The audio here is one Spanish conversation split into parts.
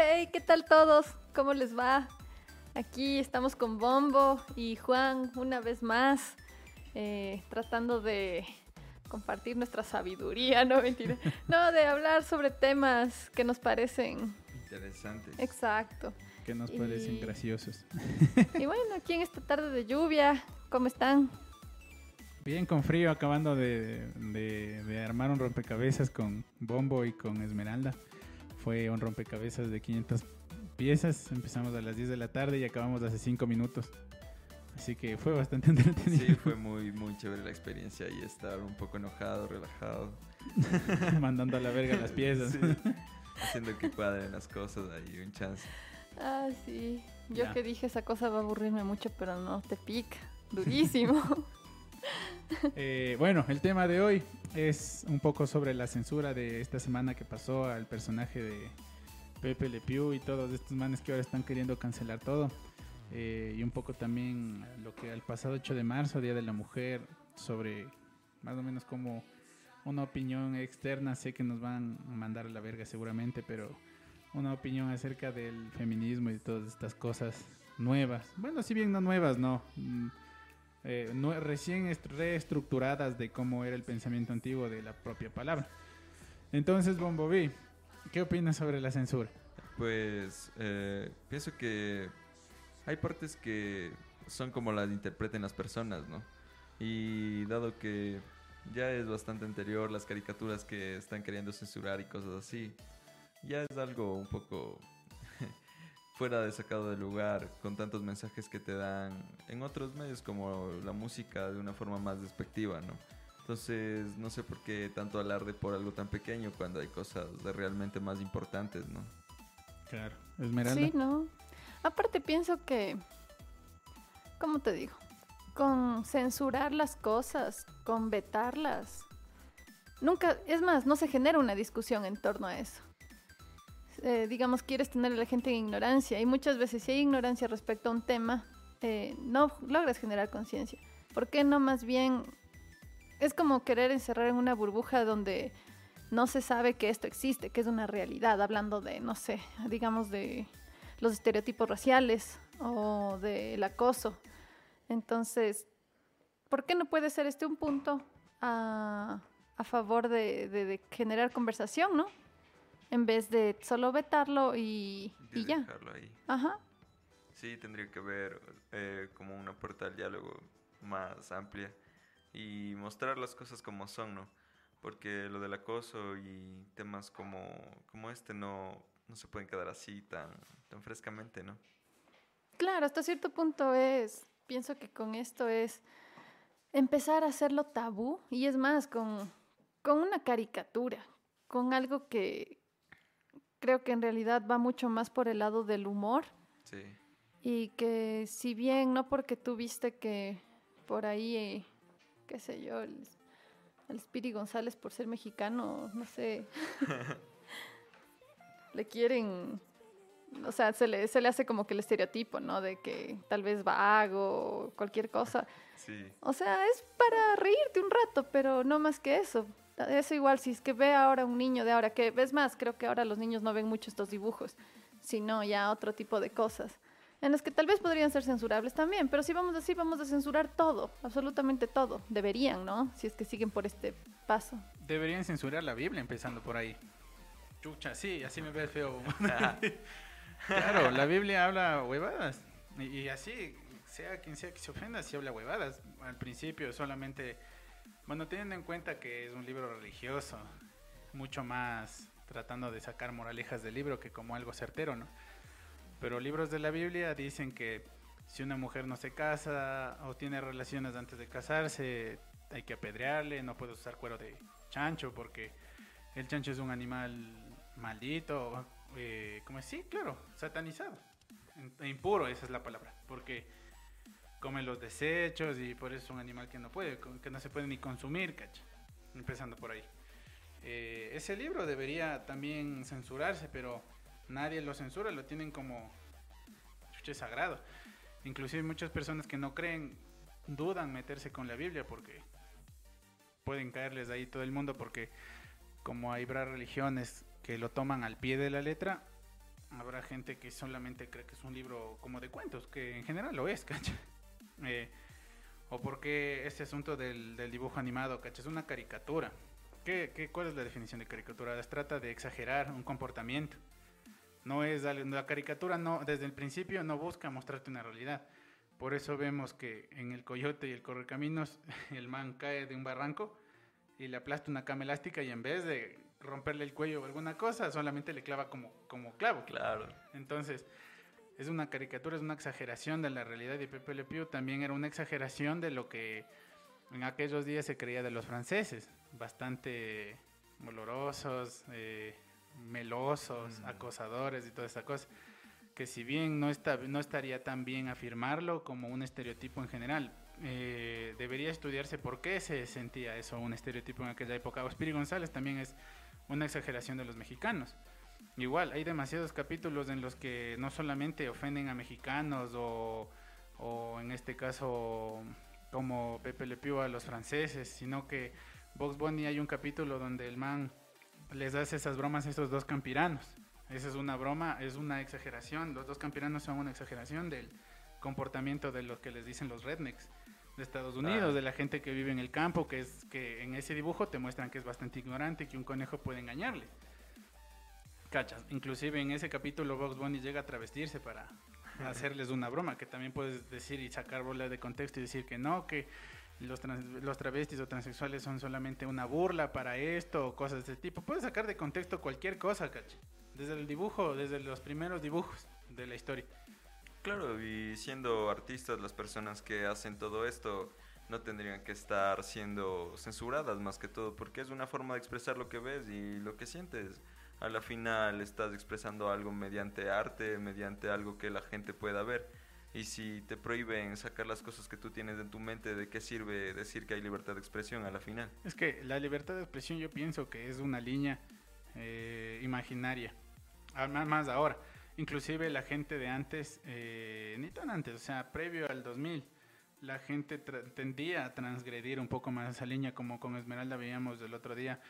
Hey, ¿qué tal todos? ¿Cómo les va? Aquí estamos con Bombo y Juan una vez más, eh, tratando de compartir nuestra sabiduría, no mentira, no, de hablar sobre temas que nos parecen interesantes. Exacto. Que nos parecen Y- graciosos. Y bueno, aquí en esta tarde de lluvia, ¿cómo están? Bien con frío, acabando de, de- de armar un rompecabezas con Bombo y con Esmeralda. Fue un rompecabezas de 500 piezas. Empezamos a las 10 de la tarde y acabamos hace 5 minutos. Así que fue bastante entretenido. Sí, fue muy, muy chévere la experiencia y estar un poco enojado, relajado. Mandando a la verga las piezas. Sí, haciendo que cuadren las cosas ahí, un chance. Ah, sí. Yo Ya. que dije esa cosa va a aburrirme mucho, pero no, te pica. Durísimo. Eh, bueno, el tema de hoy es un poco sobre la censura de esta semana que pasó al personaje de Pepe Le Pew y todos estos manes que ahora están queriendo cancelar todo. Eh, y un poco también lo que al pasado 8 de marzo, Día de la Mujer, sobre más o menos como una opinión externa. Sé que nos van a mandar a la verga seguramente, pero una opinión acerca del feminismo y todas estas cosas nuevas. Bueno, si bien no nuevas, no. Eh, nue- recién est- reestructuradas de cómo era el pensamiento antiguo de la propia palabra. Entonces, Bombo B, ¿qué opinas sobre la censura? Pues eh, pienso que hay partes que son como las interpreten las personas, ¿no? Y dado que ya es bastante anterior las caricaturas que están queriendo censurar y cosas así, ya es algo un poco fuera de sacado de lugar con tantos mensajes que te dan en otros medios como la música de una forma más despectiva, ¿no? Entonces, no sé por qué tanto alarde por algo tan pequeño cuando hay cosas de realmente más importantes, ¿no? Claro. Esmeralda. Sí, ¿no? Aparte pienso que, ¿cómo te digo? Con censurar las cosas, con vetarlas, nunca, es más, no se genera una discusión en torno a eso. Eh, digamos, quieres tener a la gente en ignorancia y muchas veces si hay ignorancia respecto a un tema, eh, no logras generar conciencia. ¿Por qué no más bien? Es como querer encerrar en una burbuja donde no se sabe que esto existe, que es una realidad, hablando de, no sé, digamos de los estereotipos raciales o del acoso. Entonces, ¿por qué no puede ser este un punto a, a favor de, de- de generar conversación, no? En vez de solo vetarlo y, y ya. dejarlo ahí. Ajá. Sí, tendría que haber eh, como una puerta al diálogo más amplia y mostrar las cosas como son, ¿no? Porque lo del acoso y temas como, como este no, no se pueden quedar así tan, tan frescamente, ¿no? Claro, hasta cierto punto es, pienso que con esto es empezar a hacerlo tabú y es más, con, con una caricatura, con algo que creo que en realidad va mucho más por el lado del humor Sí. y que si bien no porque tú viste que por ahí, eh, qué sé yo, el, el Spiri González por ser mexicano, no sé, le quieren, o sea, se le, se le hace como que el estereotipo, ¿no? De que tal vez vago cualquier cosa. Sí. O sea, es para reírte un rato, pero no más que eso. Eso igual, si es que ve ahora un niño de ahora, que ves más, creo que ahora los niños no ven mucho estos dibujos, sino ya otro tipo de cosas, en las que tal vez podrían ser censurables también, pero si vamos así, vamos a censurar todo, absolutamente todo. Deberían, ¿no? Si es que siguen por este paso. Deberían censurar la Biblia empezando por ahí. Chucha, sí, así me ves feo. claro, la Biblia habla huevadas. Y, y así, sea quien sea que se ofenda, si habla huevadas. Al principio solamente, bueno, teniendo en cuenta que es un libro religioso, mucho más tratando de sacar moralejas del libro que como algo certero, ¿no? Pero libros de la Biblia dicen que si una mujer no se casa o tiene relaciones antes de casarse, hay que apedrearle, no puede usar cuero de chancho porque el chancho es un animal maldito, eh, como? Sí, claro, satanizado, impuro, esa es la palabra, porque come los desechos y por eso es un animal que no puede, que no se puede ni consumir, cacha, empezando por ahí. Eh, ese libro debería también censurarse, pero nadie lo censura, lo tienen como chuche sagrado. Inclusive muchas personas que no creen dudan meterse con la Biblia porque pueden caerles ahí todo el mundo porque como hay varias religiones que lo toman al pie de la letra, habrá gente que solamente cree que es un libro como de cuentos, que en general lo es, ¿cacha? Eh, o porque este asunto del, del dibujo animado, ¿cacha? Es una caricatura. ¿Qué, qué, cuál es la definición de caricatura? Se trata de exagerar un comportamiento. No es la caricatura no desde el principio no busca mostrarte una realidad. Por eso vemos que en el coyote y el correcaminos el man cae de un barranco y le aplasta una cama elástica y en vez de romperle el cuello o alguna cosa, solamente le clava como, como clavo. Claro. Entonces, es una caricatura, es una exageración de la realidad y Pepe Le Pew también era una exageración de lo que en aquellos días se creía de los franceses, bastante olorosos, eh, melosos, mm. acosadores y toda esa cosa. Que si bien no, está, no estaría tan bien afirmarlo como un estereotipo en general, eh, debería estudiarse por qué se sentía eso, un estereotipo en aquella época. Ospiri González también es una exageración de los mexicanos. Igual, hay demasiados capítulos en los que no solamente ofenden a mexicanos o, o en este caso como Pepe Le Pew a los franceses, sino que Box Bunny hay un capítulo donde el man les hace esas bromas a estos dos campiranos. Esa es una broma, es una exageración. Los dos campiranos son una exageración del comportamiento de lo que les dicen los rednecks de Estados Unidos, de la gente que vive en el campo, que es que en ese dibujo te muestran que es bastante ignorante, que un conejo puede engañarle. Cachas, inclusive en ese capítulo Box Bunny llega a travestirse para hacerles una broma, que también puedes decir y sacar bola de contexto y decir que no, que los, los travestis o transexuales son solamente una burla para esto o cosas de ese tipo. Puedes sacar de contexto cualquier cosa, cachas. Desde el dibujo, desde los primeros dibujos de la historia. Claro, y siendo artistas, las personas que hacen todo esto no tendrían que estar siendo censuradas más que todo, porque es una forma de expresar lo que ves y lo que sientes. A la final estás expresando algo mediante arte, mediante algo que la gente pueda ver. Y si te prohíben sacar las cosas que tú tienes en tu mente, ¿de qué sirve decir que hay libertad de expresión a la final? Es que la libertad de expresión yo pienso que es una línea eh, imaginaria, más ahora Inclusive la gente de antes, eh, ni tan antes, o sea, previo al 2000, la gente tendía a transgredir un poco más esa línea, como con Esmeralda veíamos el otro día,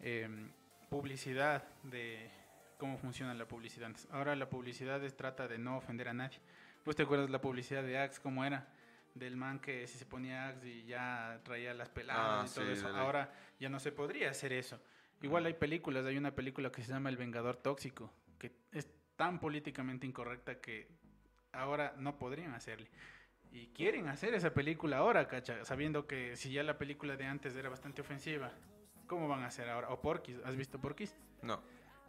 em, publicidad de cómo funciona la publicidad antes. Ahora la publicidad trata de no ofender a nadie. ¿Vos te acuerdas la publicidad de Axe cómo era? Del man que si se ponía Axe y ya traía las peladas ah, y todo eso. Ahora ya no se podría hacer eso. Igual hay películas, hay una película que se llama El Vengador Tóxico, que es tan políticamente incorrecta que ahora no podrían hacerle. Y quieren hacer esa película ahora, cacha, sabiendo que si ya la película de antes era bastante ofensiva, ¿cómo van a hacer ahora? O Porky's, ¿has visto Porky's? No.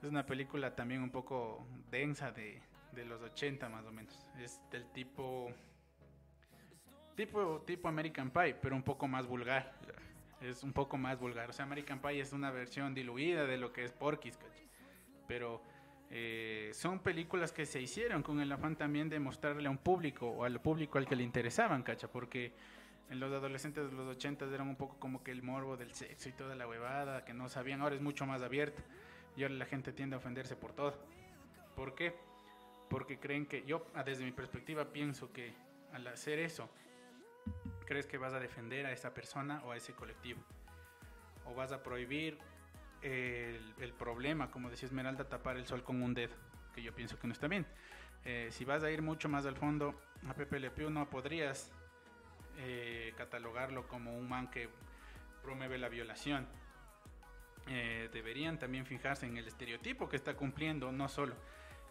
Es una película también un poco densa de, de los 80 más o menos. Es del tipo tipo tipo American Pie, pero un poco más vulgar. Es un poco más vulgar. O sea, American Pie es una versión diluida de lo que es Porky's. Pero eh, son películas que se hicieron con el afán también de mostrarle a un público o al público al que le interesaban, cacha, porque en los adolescentes de los 80 eran un poco como que el morbo del sexo y toda la huevada, que no sabían, ahora es mucho más abierto y ahora la gente tiende a ofenderse por todo. ¿Por qué? Porque creen que yo, ah, desde mi perspectiva, pienso que al hacer eso, crees que vas a defender a esa persona o a ese colectivo, o vas a prohibir el, problema, como decía Esmeralda, tapar el sol con un dedo, que yo pienso que no está bien. Eh, si vas a ir mucho más al fondo, a Pepe Le Pew no podrías eh, catalogarlo como un man que promueve la violación. Eh, deberían también fijarse en el estereotipo que está cumpliendo, no solo.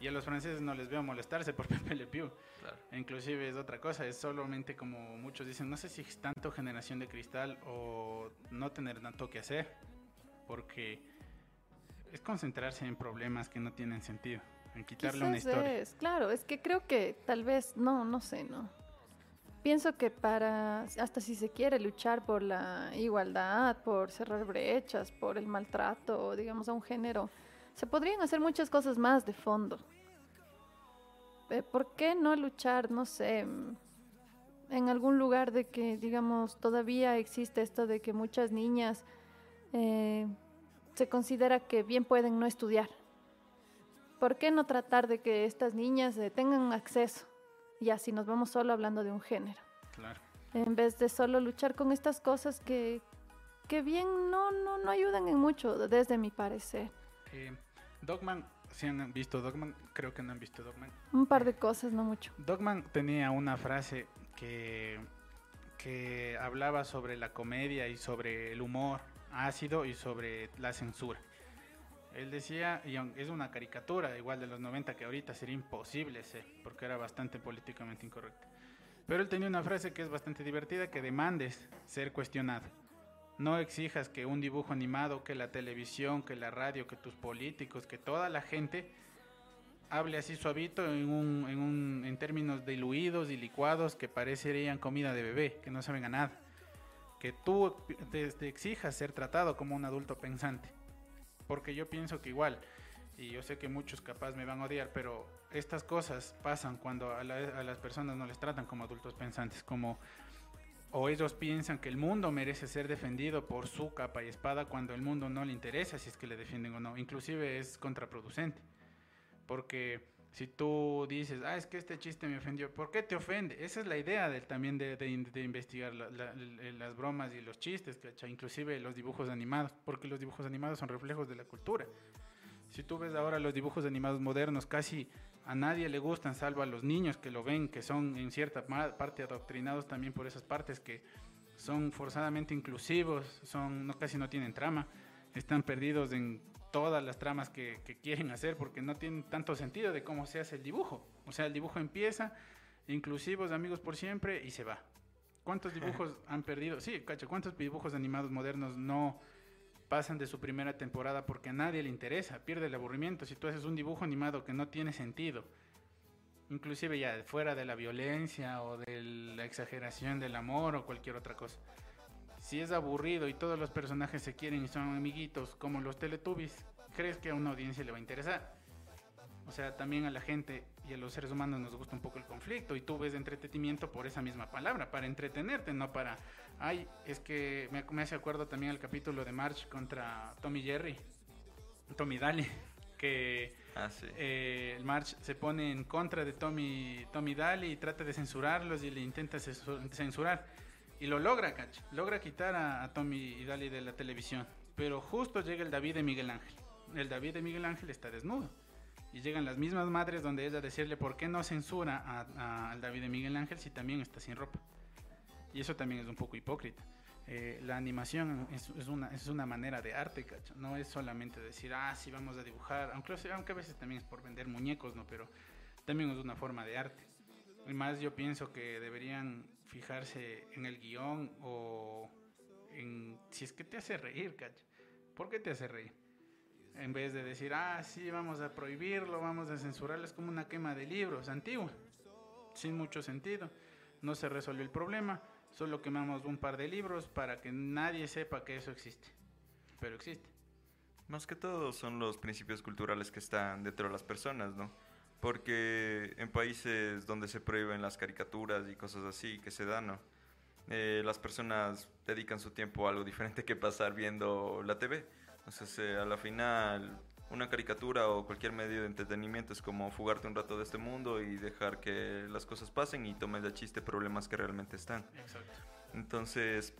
Y a los franceses no les veo molestarse por Pepe Le Pew. Inclusive es otra cosa, es solamente como muchos dicen, no sé si es tanto generación de cristal o no tener tanto que hacer porque es concentrarse en problemas que no tienen sentido, en quitarle una historia. Es, claro, es que creo que tal vez, no, no sé, no. Pienso que para, hasta si se quiere luchar por la igualdad, por cerrar brechas, por el maltrato, digamos, a un género, se podrían hacer muchas cosas más de fondo. Eh, ¿Por qué no luchar, no sé, en algún lugar de que, digamos, todavía existe esto de que muchas niñas eh, se considera que bien pueden no estudiar. ¿Por qué no tratar de que estas niñas eh, tengan acceso? Y así nos vamos solo hablando de un género. Claro. En vez de solo luchar con estas cosas que, que bien no, no, no ayudan en mucho, desde mi parecer. Eh, Dogman, si han visto Dogman, creo que no han visto Dogman. Un par de cosas, no mucho. Dogman tenía una frase que, que hablaba sobre la comedia y sobre el humor ácido y sobre la censura. Él decía, y es una caricatura igual de los 90 que ahorita sería imposible ser, porque era bastante políticamente incorrecto. Pero él tenía una frase que es bastante divertida, que demandes ser cuestionado. No exijas que un dibujo animado, que la televisión, que la radio, que tus políticos, que toda la gente hable así suavito en, en términos diluidos y licuados que parecerían comida de bebé, que no saben a nada. Que tú te, te exijas ser tratado como un adulto pensante. Porque yo pienso que igual, y yo sé que muchos capaz me van a odiar, pero estas cosas pasan cuando a, la, a las personas no les tratan como adultos pensantes, como o ellos piensan que el mundo merece ser defendido por su capa y espada cuando el mundo no le interesa si es que le defienden o no. Inclusive es contraproducente. Porque si tú dices, ah, es que este chiste me ofendió, ¿por qué te ofende? Esa es la idea del, también de, de, investigar la, la, las bromas y los chistes, ¿cachai? inclusive los dibujos animados, porque los dibujos animados son reflejos de la cultura. Si tú ves ahora los dibujos animados modernos, casi a nadie le gustan, salvo a los niños que lo ven, que son en cierta parte adoctrinados también por esas partes que son forzadamente inclusivos, son no casi no tienen trama, están perdidos en todas las tramas que, que, quieren hacer porque no tienen tanto sentido de cómo se hace el dibujo. O sea, el dibujo empieza, inclusivos, amigos por siempre y se va. ¿Cuántos dibujos han perdido? Sí, cacho, ¿cuántos dibujos animados modernos no pasan de su primera temporada porque a nadie le interesa, pierde el aburrimiento. Si tú haces un dibujo animado que no tiene sentido, inclusive ya fuera de la violencia o de la exageración del amor o cualquier otra cosa. Si es aburrido y todos los personajes se quieren y son amiguitos como los Teletubbies, ¿crees que a una audiencia le va a interesar? O sea, también a la gente y a los seres humanos nos gusta un poco el conflicto y tú ves entretenimiento por esa misma palabra, para entretenerte, no para Ay, es que me, me, hace acuerdo también el capítulo de March contra Tommy Jerry, Tommy Daly, que ah, sí. eh, el March se pone en contra de Tommy, Tommy Daly y trata de censurarlos y le intenta censurar. Y lo logra, cach, logra quitar a, a Tommy Daly de la televisión. Pero justo llega el David de Miguel Ángel. El David de Miguel Ángel está desnudo. Y llegan las mismas madres donde ella decirle por qué no censura al David de Miguel Ángel si también está sin ropa. Y eso también es un poco hipócrita. Eh, la animación es, es, una, es una manera de arte, ¿cacho? No es solamente decir, ah, sí, vamos a dibujar, aunque, aunque a veces también es por vender muñecos, ¿no? Pero también es una forma de arte. Y más yo pienso que deberían fijarse en el guion o en si es que te hace reír, ¿cacho? ¿Por qué te hace reír? En vez de decir, ah, sí, vamos a prohibirlo, vamos a censurarlo, es como una quema de libros antigua, sin mucho sentido. No se resolvió el problema Solo quemamos un par de libros para que nadie sepa que eso existe. Pero existe. Más que todo son los principios culturales que están dentro de las personas, ¿no? Porque en países donde se prohíben las caricaturas y cosas así que se dan, ¿no? Eh, las personas dedican su tiempo a algo diferente que pasar viendo la TV. Entonces, eh, a la final, una caricatura o cualquier medio de entretenimiento es como fugarte un rato de este mundo y dejar que las cosas pasen y tomes de chiste problemas que realmente están. Exacto. Entonces,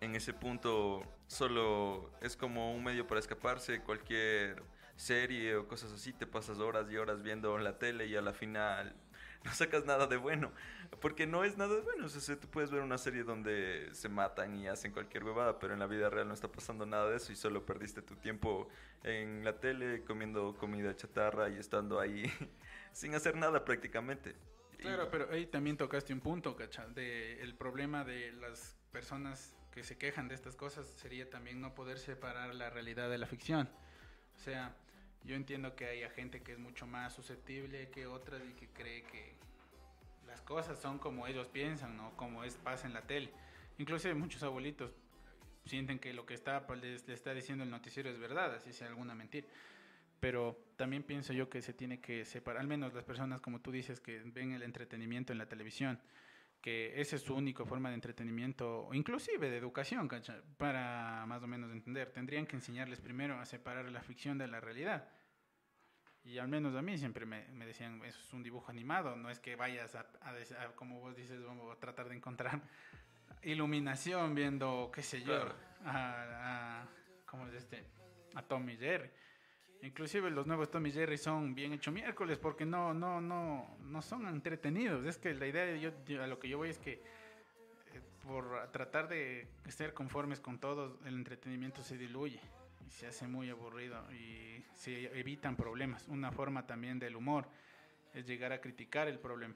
en ese punto solo es como un medio para escaparse, cualquier serie o cosas así, te pasas horas y horas viendo la tele y a la final no sacas nada de bueno, porque no es nada de bueno. O sea, tú puedes ver una serie donde se matan y hacen cualquier huevada, pero en la vida real no está pasando nada de eso y solo perdiste tu tiempo en la tele comiendo comida chatarra y estando ahí sin hacer nada prácticamente. Claro, pero ahí también tocaste un punto, ¿cacha? De el problema de las personas que se quejan de estas cosas sería también no poder separar la realidad de la ficción. O sea, yo entiendo que hay gente que es mucho más susceptible que otras y que cree que las cosas son como ellos piensan, ¿no? Como es pasa en la tele. Inclusive muchos abuelitos sienten que lo que está pues, está diciendo el noticiero es verdad, así sea alguna mentira. Pero también pienso yo que se tiene que separar, al menos las personas como tú dices que ven el entretenimiento en la televisión, que esa es su única forma de entretenimiento, o inclusive de educación, ¿cacha? para más o menos entender. Tendrían que enseñarles primero a separar la ficción de la realidad. Y al menos a mí siempre me, me decían, eso es un dibujo animado, no es que vayas a, a, a, como vos dices, vamos a tratar de encontrar iluminación viendo, qué sé yo, claro. a, a, ¿cómo es este? A Tommy Jerry. Inclusive los nuevos Tommy Jerry son bien hecho miércoles porque no, no, no, no son entretenidos. Es que la idea de yo, yo- a lo que yo voy es que eh, por tratar de ser conformes con todos, el entretenimiento se diluye y se hace muy aburrido y se evitan problemas. Una forma también del humor es llegar a criticar el problema.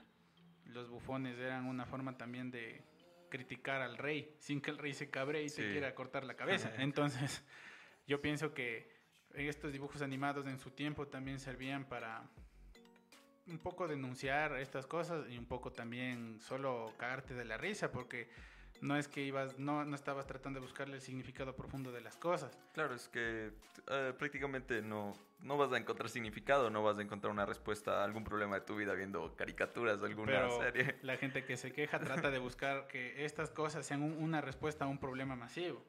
Los bufones eran una forma también de criticar al rey sin que el rey se cabre y Sí. te quiera cortar la cabeza. Entonces, yo pienso que estos dibujos animados en su tiempo también servían para un poco denunciar estas cosas y un poco también solo cagarte de la risa porque no es que ibas no, no estabas tratando de buscarle el significado profundo de las cosas. Claro, es que eh, prácticamente no, no vas a encontrar significado, no vas a encontrar una respuesta a algún problema de tu vida viendo caricaturas de alguna Pero serie. la gente que se queja trata de buscar que estas cosas sean un- una respuesta a un problema masivo.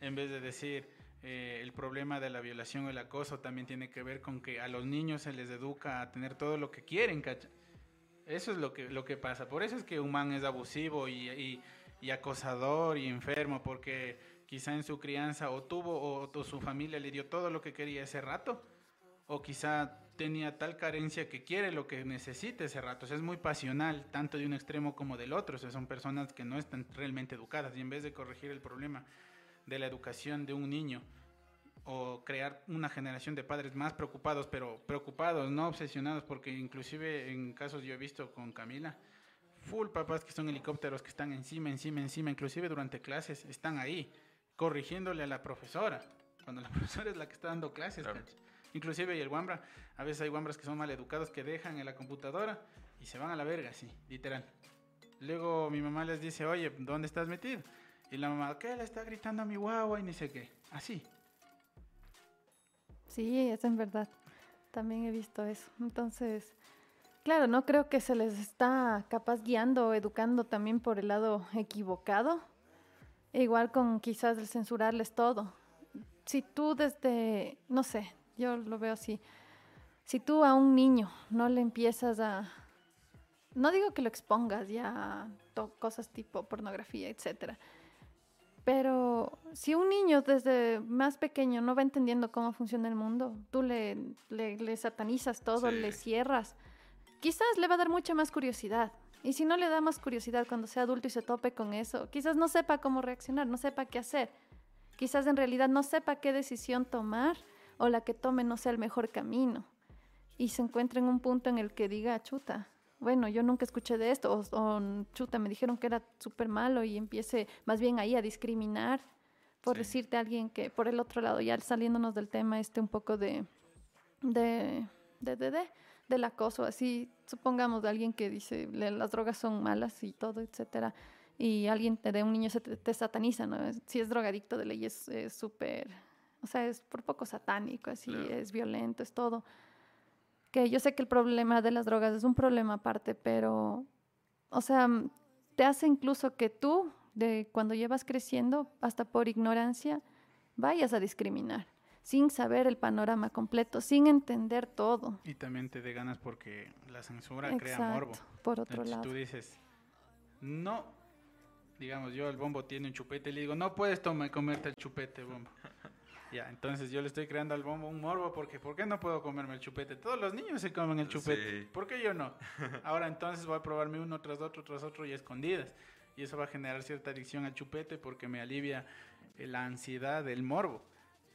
En vez de decir, eh, el problema de la violación o el acoso también tiene que ver con que a los niños se les educa a tener todo lo que quieren, ¿cacha? Eso es lo que, lo que pasa. Por eso es que un man es abusivo y, y- acosador y enfermo, porque quizá en su crianza o tuvo o, o su familia le dio todo lo que quería ese rato, o quizá tenía tal carencia que quiere lo que necesita ese rato. Es muy pasional, tanto de un extremo como del otro. Son personas que no están realmente educadas y en vez de corregir el problema de la educación de un niño o crear una generación de padres más preocupados, pero preocupados, no obsesionados, porque inclusive en casos yo he visto con Camila, full papás que son helicópteros que están encima, encima, encima, inclusive durante clases, están ahí, corrigiéndole a la profesora, cuando la profesora es la que está dando clases. Claro. Inclusive y el guambra, a veces hay guambras que son mal educados que dejan en la computadora y se van a la verga, así, literal. Luego mi mamá les dice, oye, ¿dónde estás metido? Y la mamá, ¿qué le está gritando a mi guagua? Y ni sé qué. Así. Sí, es en verdad. También he visto eso. Entonces, claro, no creo que se les está capaz guiando o educando también por el lado equivocado. Igual con quizás censurarles todo. Si tú desde, no sé, yo lo veo así. Si tú a un niño no le empiezas a... No digo que lo expongas ya a cosas tipo pornografía, etcétera. Pero si un niño desde más pequeño no va entendiendo cómo funciona el mundo, tú le, le, le satanizas todo, Sí. le cierras, quizás le va a dar mucha más curiosidad. Y si no le da más curiosidad cuando sea adulto y se tope con eso, quizás no sepa cómo reaccionar, no sepa qué hacer. Quizás en realidad no sepa qué decisión tomar o la que tome no sea el mejor camino. Y se encuentra en un punto en el que diga, chuta, bueno, yo nunca escuché de esto, o, o, chuta, me dijeron que era súper malo y empiece más bien ahí a discriminar, por Sí. decirte a alguien que por el otro lado, ya saliéndonos del tema, este un poco de, de, de, de, de- del acoso, así, supongamos de alguien que dice "Le- las drogas son malas y todo, etcétera, y alguien te- de un niño se te, te sataniza, ¿no? Si es drogadicto de ley es es súper, o sea, es por poco satánico, así, Claro. es violento, es todo que yo sé que el problema de las drogas es un problema aparte, pero, o sea, mm, te hace incluso que tú, de cuando llevas creciendo, hasta por ignorancia, vayas a discriminar, sin saber el panorama completo, sin entender todo. Y también te dé ganas porque la censura crea morbo. por otro Entonces, lado. tú dices, no, digamos, yo el bombo tiene un chupete y le digo, no puedes tomar, comerte el chupete, bombo. Ya, entonces yo le estoy creando al bombo un morbo porque, ¿por qué no puedo comerme el chupete? Todos los niños se comen el chupete, Sí. ¿por qué yo no? Ahora entonces voy a probarme uno tras otro, tras otro y escondidas. Y eso va a generar cierta adicción al chupete porque me alivia la ansiedad del morbo.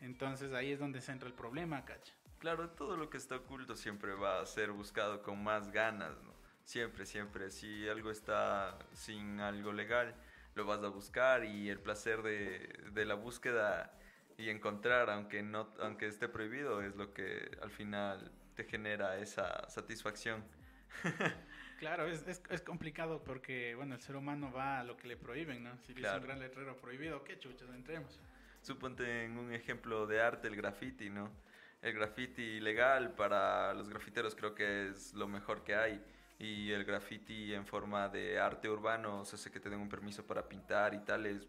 Entonces ahí es donde se entra el problema, cacha. Claro, todo lo que está oculto siempre va a ser buscado con más ganas, ¿no? Siempre, siempre. Si algo está sin algo legal, lo vas a buscar y el placer de, de la búsqueda y encontrar, aunque, no, aunque esté prohibido, es lo que al final te genera esa satisfacción. Claro, es, es, es complicado porque, bueno, el ser humano va a lo que le prohíben, ¿no? Si dice Claro. un gran letrero prohibido, ¿qué chuchas entremos? Suponte en un ejemplo de arte, el graffiti, ¿no? El graffiti legal para los grafiteros creo que es lo mejor que hay. Y el graffiti en forma de arte urbano, o sea, sé que te den un permiso para pintar y tal, es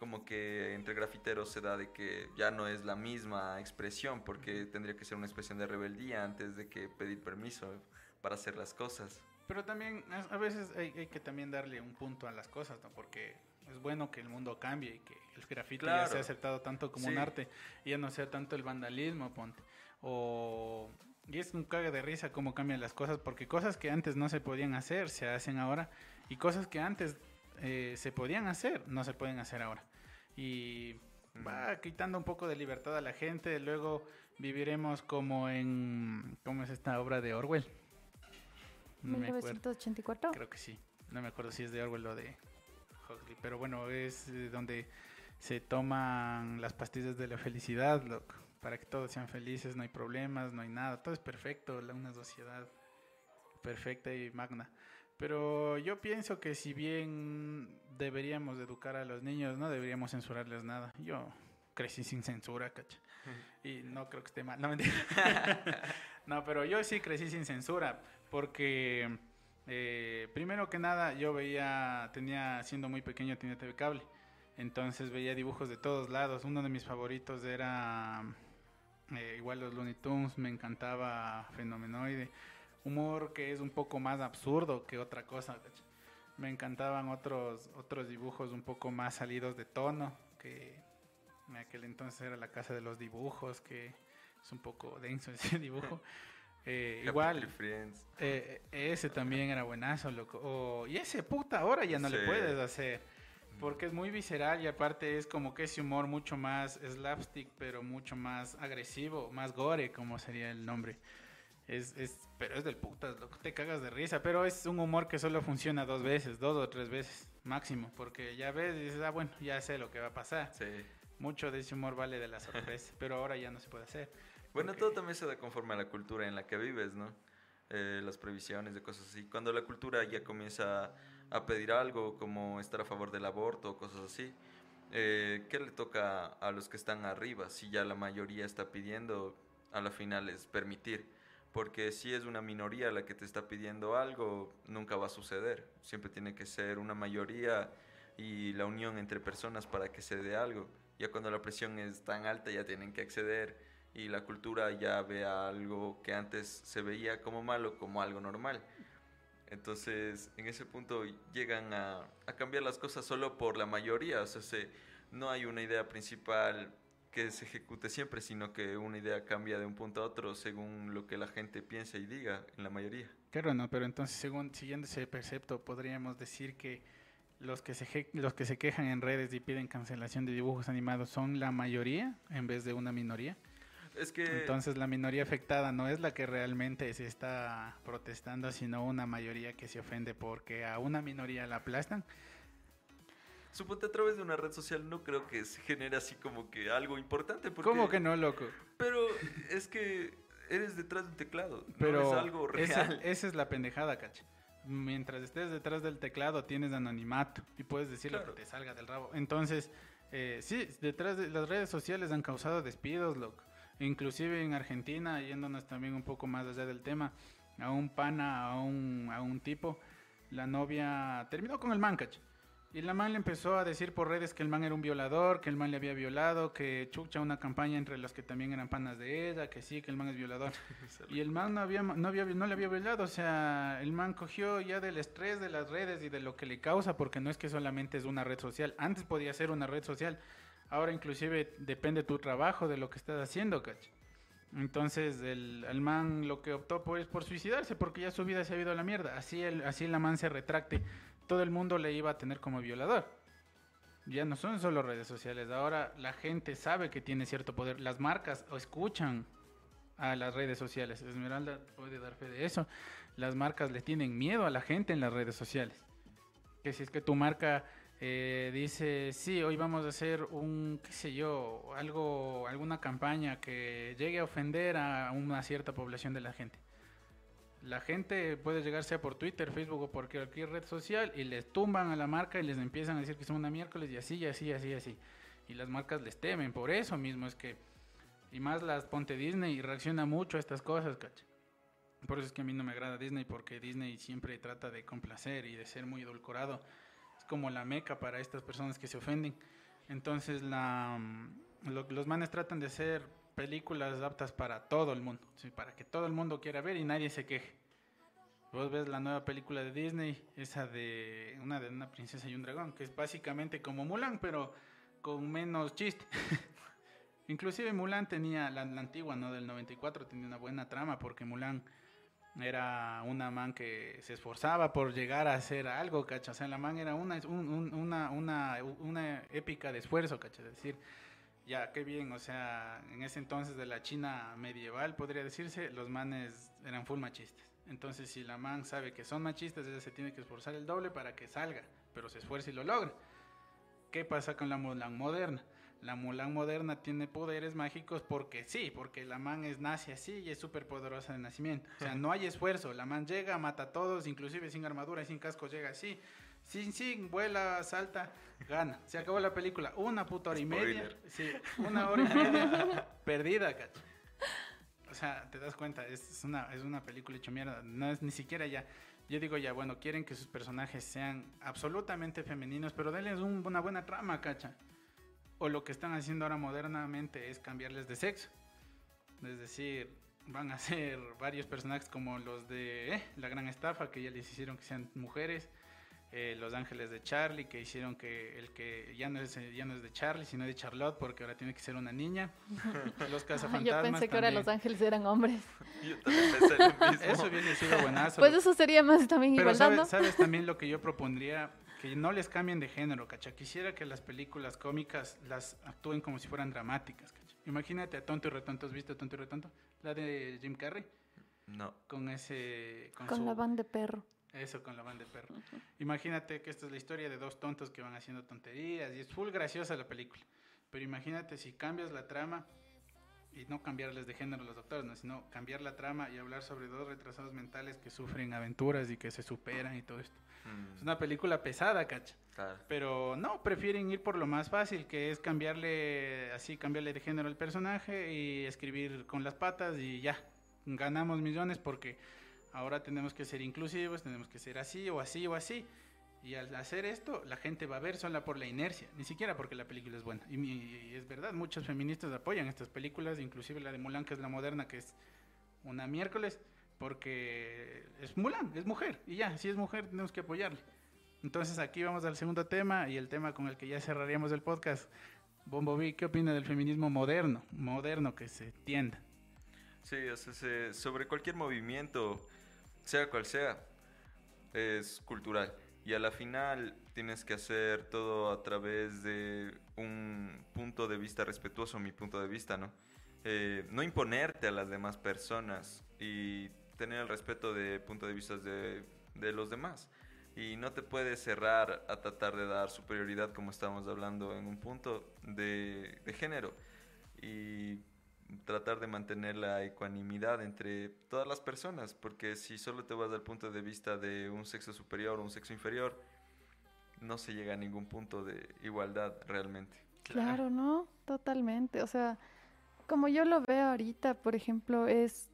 como que entre grafiteros se da de que ya no es la misma expresión, porque tendría que ser una expresión de rebeldía antes de que pedir permiso para hacer las cosas. Pero también a veces hay, hay que también darle un punto a las cosas, ¿no? Porque es bueno que el mundo cambie y que el graffiti ya sea aceptado tanto como un arte y ya no sea tanto el vandalismo, ponte. O... Y es un cague de risa cómo cambian las cosas, porque cosas que antes no se podían hacer, se hacen ahora, y cosas que antes eh, se podían hacer, no se pueden hacer ahora. Y va quitando un poco de libertad a la gente, luego viviremos como en... ¿Cómo es esta obra de Orwell? No me acuerdo. 1984. Creo que sí. No me acuerdo si es de Orwell o de Huxley. Pero bueno, es eh, donde se toman las pastillas de la felicidad, loco. Para que todos sean felices, no hay problemas, no hay nada. Todo es perfecto, la- una sociedad perfecta y magna. Pero yo pienso que si bien deberíamos educar a los niños, no deberíamos censurarles nada. Yo crecí sin censura, cacha. Y no creo que esté mal. No, mentira. no, pero yo sí crecí sin censura. Porque, eh, primero que nada, yo veía, tenía, siendo muy pequeño, tenía TV cable. Entonces veía dibujos de todos lados. Uno de mis favoritos era eh, igual los Looney Tunes. Me encantaba Fenomenoide. Humor que es un poco más absurdo que otra cosa. Me encantaban otros, otros dibujos un poco más salidos de tono. Que en aquel entonces era la casa de los dibujos. Que es un poco denso ese dibujo. Eh, igual, Friends. eh, ese también era buenazo, loco. O- y ese puta ahora ya no le Sí. puedes hacer. Porque es muy visceral y aparte es como que ese humor mucho más slapstick, pero mucho más agresivo, más gore, como sería el nombre. Es, es, pero es del putas, loco. Te cagas de risa. Pero es un humor que solo funciona dos veces, dos o tres veces máximo. Porque ya ves y dices, ah, bueno, ya sé lo que va a pasar. Sí. Mucho de ese humor vale de la sorpresa. pero ahora ya no se puede hacer. Bueno, Ok. todo también se da conforme a la cultura en la que vives, ¿no? Eh, las previsiones de cosas así. Cuando la cultura ya comienza a pedir algo, como estar a favor del aborto o cosas así, eh, ¿qué le toca a los que están arriba? Si ya la mayoría está pidiendo, a la final es permitir. Porque si es una minoría la que te está pidiendo algo, nunca va a suceder. Siempre tiene que ser una mayoría y la unión entre personas para que se dé algo. Ya cuando la presión es tan alta ya tienen que acceder y la cultura ya ve algo que antes se veía como malo como algo normal. Entonces, en ese punto llegan a, cambiar las cosas solo por la mayoría. O sea, se- no hay una idea principal que se ejecute siempre, sino que una idea cambia de un punto a otro según lo que la gente piensa y diga en la mayoría. Claro, no, pero entonces, según, siguiendo ese precepto, podríamos decir que los que, se, los que se quejan en redes y piden cancelación de dibujos animados son la mayoría en vez de una minoría. Es que... Entonces, la minoría afectada no es la que realmente se está protestando, sino una mayoría que se ofende porque a una minoría la aplastan. Suponte a través de una red social no creo que se genere así como que algo importante. Porque, ¿Cómo que no, loco? Pero es que eres detrás de un teclado. Pero no es algo real. esa es la pendejada, cacha. Mientras estés detrás del teclado tienes anonimato y puedes decir lo que te salga del rabo. Entonces, eh, sí, detrás de las redes sociales han causado despidos, loco. Inclusive en Argentina, yéndonos también un poco más allá del tema, a un pana, a un, a un tipo, la novia terminó con el man, cacha. Y la man le empezó a decir por redes que el man era un violador, que el man le había violado, que chucha una campaña entre los que también eran panas de ella, que sí, que el man es violador. Y el man no, había, no, había, no le había violado, o sea, el man cogió ya del estrés de las redes y de lo que le causa, porque no es que solamente es una red social. Antes podía ser una red social, ahora inclusive depende tu trabajo, de lo que estás haciendo, cach. Entonces el, el man lo que optó por es por suicidarse, porque ya su vida se ha ido a la mierda. Así, el, así la man se retracte, todo el mundo le iba a tener como violador. Ya no son solo redes sociales, ahora la gente sabe que tiene cierto poder. Las marcas escuchan a las redes sociales. Esmeralda puede dar fe de eso. Las marcas le tienen miedo a la gente en las redes sociales. Que si es que tu marca eh, dice, sí, hoy vamos a hacer un, qué sé yo, algo, alguna campaña que llegue a ofender a una cierta población de la gente. La gente puede llegar sea por Twitter, Facebook o por cualquier red social y les tumban a la marca y les empiezan a decir que son una miércoles y así, y así, y así, y así. Y las marcas les temen, por eso mismo es que y más las ponte Disney reacciona mucho a estas cosas, cacha. Por eso es que a mí no me agrada Disney, porque Disney siempre trata de complacer y de ser muy edulcorado. Es como la meca para estas personas que se ofenden. Entonces mm, lo- los manes tratan de hacer películas aptas para todo el mundo, sí, para que todo el mundo quiera ver y nadie se queje. Vos ves la nueva película de Disney, esa de una de una princesa y un dragón, que es básicamente como Mulan, pero con menos chiste. Inclusive Mulan tenía, la, la antigua, ¿no? Del 94, tenía una buena trama porque Mulan era una man que se esforzaba por llegar a hacer algo, ¿cachai? O sea, la man era una, un- un- una, una, una épica de esfuerzo, ¿cachai? Es decir, ya, qué bien, o sea, en ese entonces de la China medieval, podría decirse, los manes eran full machistas. Entonces, si la man sabe que son machistas, ella se tiene que esforzar el doble para que salga, pero se esfuerza y lo logra. ¿Qué pasa con la Mulan moderna? La Mulan moderna tiene poderes mágicos porque sí, porque la man es nace así y es súper poderosa de nacimiento. O sea, no hay esfuerzo. La man llega, mata a todos, inclusive sin armadura y sin casco llega así. Sin, sin, vuela, salta, gana. Se acabó la película. Una puta hora y media. Sí, una hora y media perdida, cacho. O sea, te das cuenta, es, es una, es una película hecho mierda. No es ni siquiera ya. Yo digo ya, bueno, quieren que sus personajes sean absolutamente femeninos, pero denles un- una buena trama, cacha. O lo que están haciendo ahora modernamente es cambiarles de sexo. Es decir, van a ser varios personajes como los de eh, La Gran Estafa, que ya les hicieron que sean mujeres. Eh, los Ángeles de Charlie, que hicieron que el que ya no es ya no es de Charlie, sino de Charlotte, porque ahora tiene que ser una niña. Los Yo cazafantasmas. pensé que ahora. Los Ángeles eran hombres. Yo también pensé lo mismo. Eso hubiese sido buenazo. Pues eso sería más también Pero igualdad, sabes, ¿no? sabes también lo que yo propondría, que no les cambien de género, cacha. Quisiera que las películas cómicas las actúen como si fueran dramáticas, cacha. Imagínate a Tonto y Retonto, ¿has visto Tonto y Retonto? La de Jim Carrey, No. con ese... Con, Con su- la van de perro. Eso, con la banda de perro. Imagínate que esta es la historia de dos tontos que van haciendo tonterías y es full graciosa la película. Pero imagínate si cambias la trama y no cambiarles de género a los doctores, ¿no? sino cambiar la trama y hablar sobre dos retrasados mentales que sufren aventuras y que se superan y todo esto. Mm, Es una película pesada, cacha. claro. Pero no, prefieren ir por lo más fácil, que es cambiarle así, cambiarle de género al personaje y escribir con las patas y ya, ganamos millones porque ahora tenemos que ser inclusivos, tenemos que ser así o así o así. Y al hacer esto, la gente va a ver sola por la inercia, ni siquiera porque la película es buena. Y, y es verdad, muchos feministas apoyan estas películas, inclusive la de Mulan, que es la moderna, que es una miércoles, porque es Mulan, es mujer. Y ya, si es mujer, tenemos que apoyarle. Entonces aquí vamos al segundo tema y el tema con el que ya cerraríamos el podcast. Bombo B, ¿qué opina del feminismo moderno? Moderno que se tienda. Sí, o sea, se- sobre cualquier movimiento, sea cual sea, es cultural. Y a la final tienes que hacer todo a través de un punto de vista respetuoso, mi punto de vista, ¿no? Eh, no imponerte a las demás personas y tener el respeto de punto de vista de, de los demás. Y no te puedes cerrar a tratar de dar superioridad, como estamos hablando en un punto de, de género. Y tratar de mantener la ecuanimidad entre todas las personas, porque si solo te vas al punto de vista de un sexo superior o un sexo inferior, no se llega a ningún punto de igualdad realmente. Claro, ¿no? Totalmente. O sea, como yo lo veo ahorita, por ejemplo, es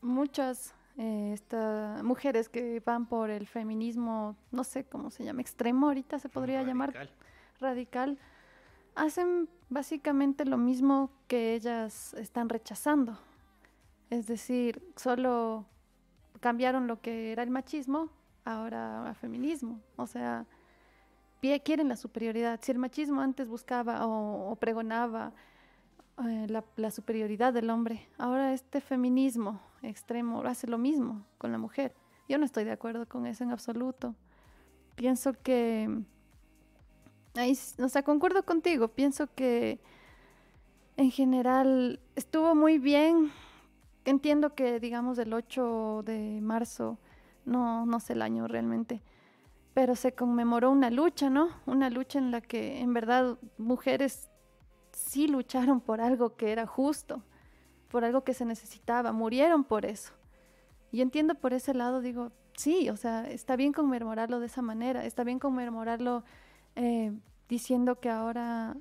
muchas eh, esta- mujeres que van por el feminismo, no sé cómo se llama, extremo ahorita se podría llamar Radical. radical, hacen básicamente lo mismo que ellas están rechazando. Es decir, solo cambiaron lo que era el machismo ahora a feminismo. O sea, quieren la superioridad. Si el machismo antes buscaba o, o pregonaba eh, la, la superioridad del hombre, ahora este feminismo extremo hace lo mismo con la mujer. Yo no estoy de acuerdo con eso en absoluto. Pienso que Ahí, o sea, concuerdo contigo. Pienso que en general estuvo muy bien. Entiendo que, digamos, el 8 de marzo, no, no sé el año realmente, pero se conmemoró una lucha, ¿no? Una lucha en la que en verdad mujeres sí lucharon por algo que era justo, por algo que se necesitaba, murieron por eso. Y entiendo por ese lado, digo, sí, o sea, está bien conmemorarlo de esa manera, está bien conmemorarlo eh, diciendo que ahora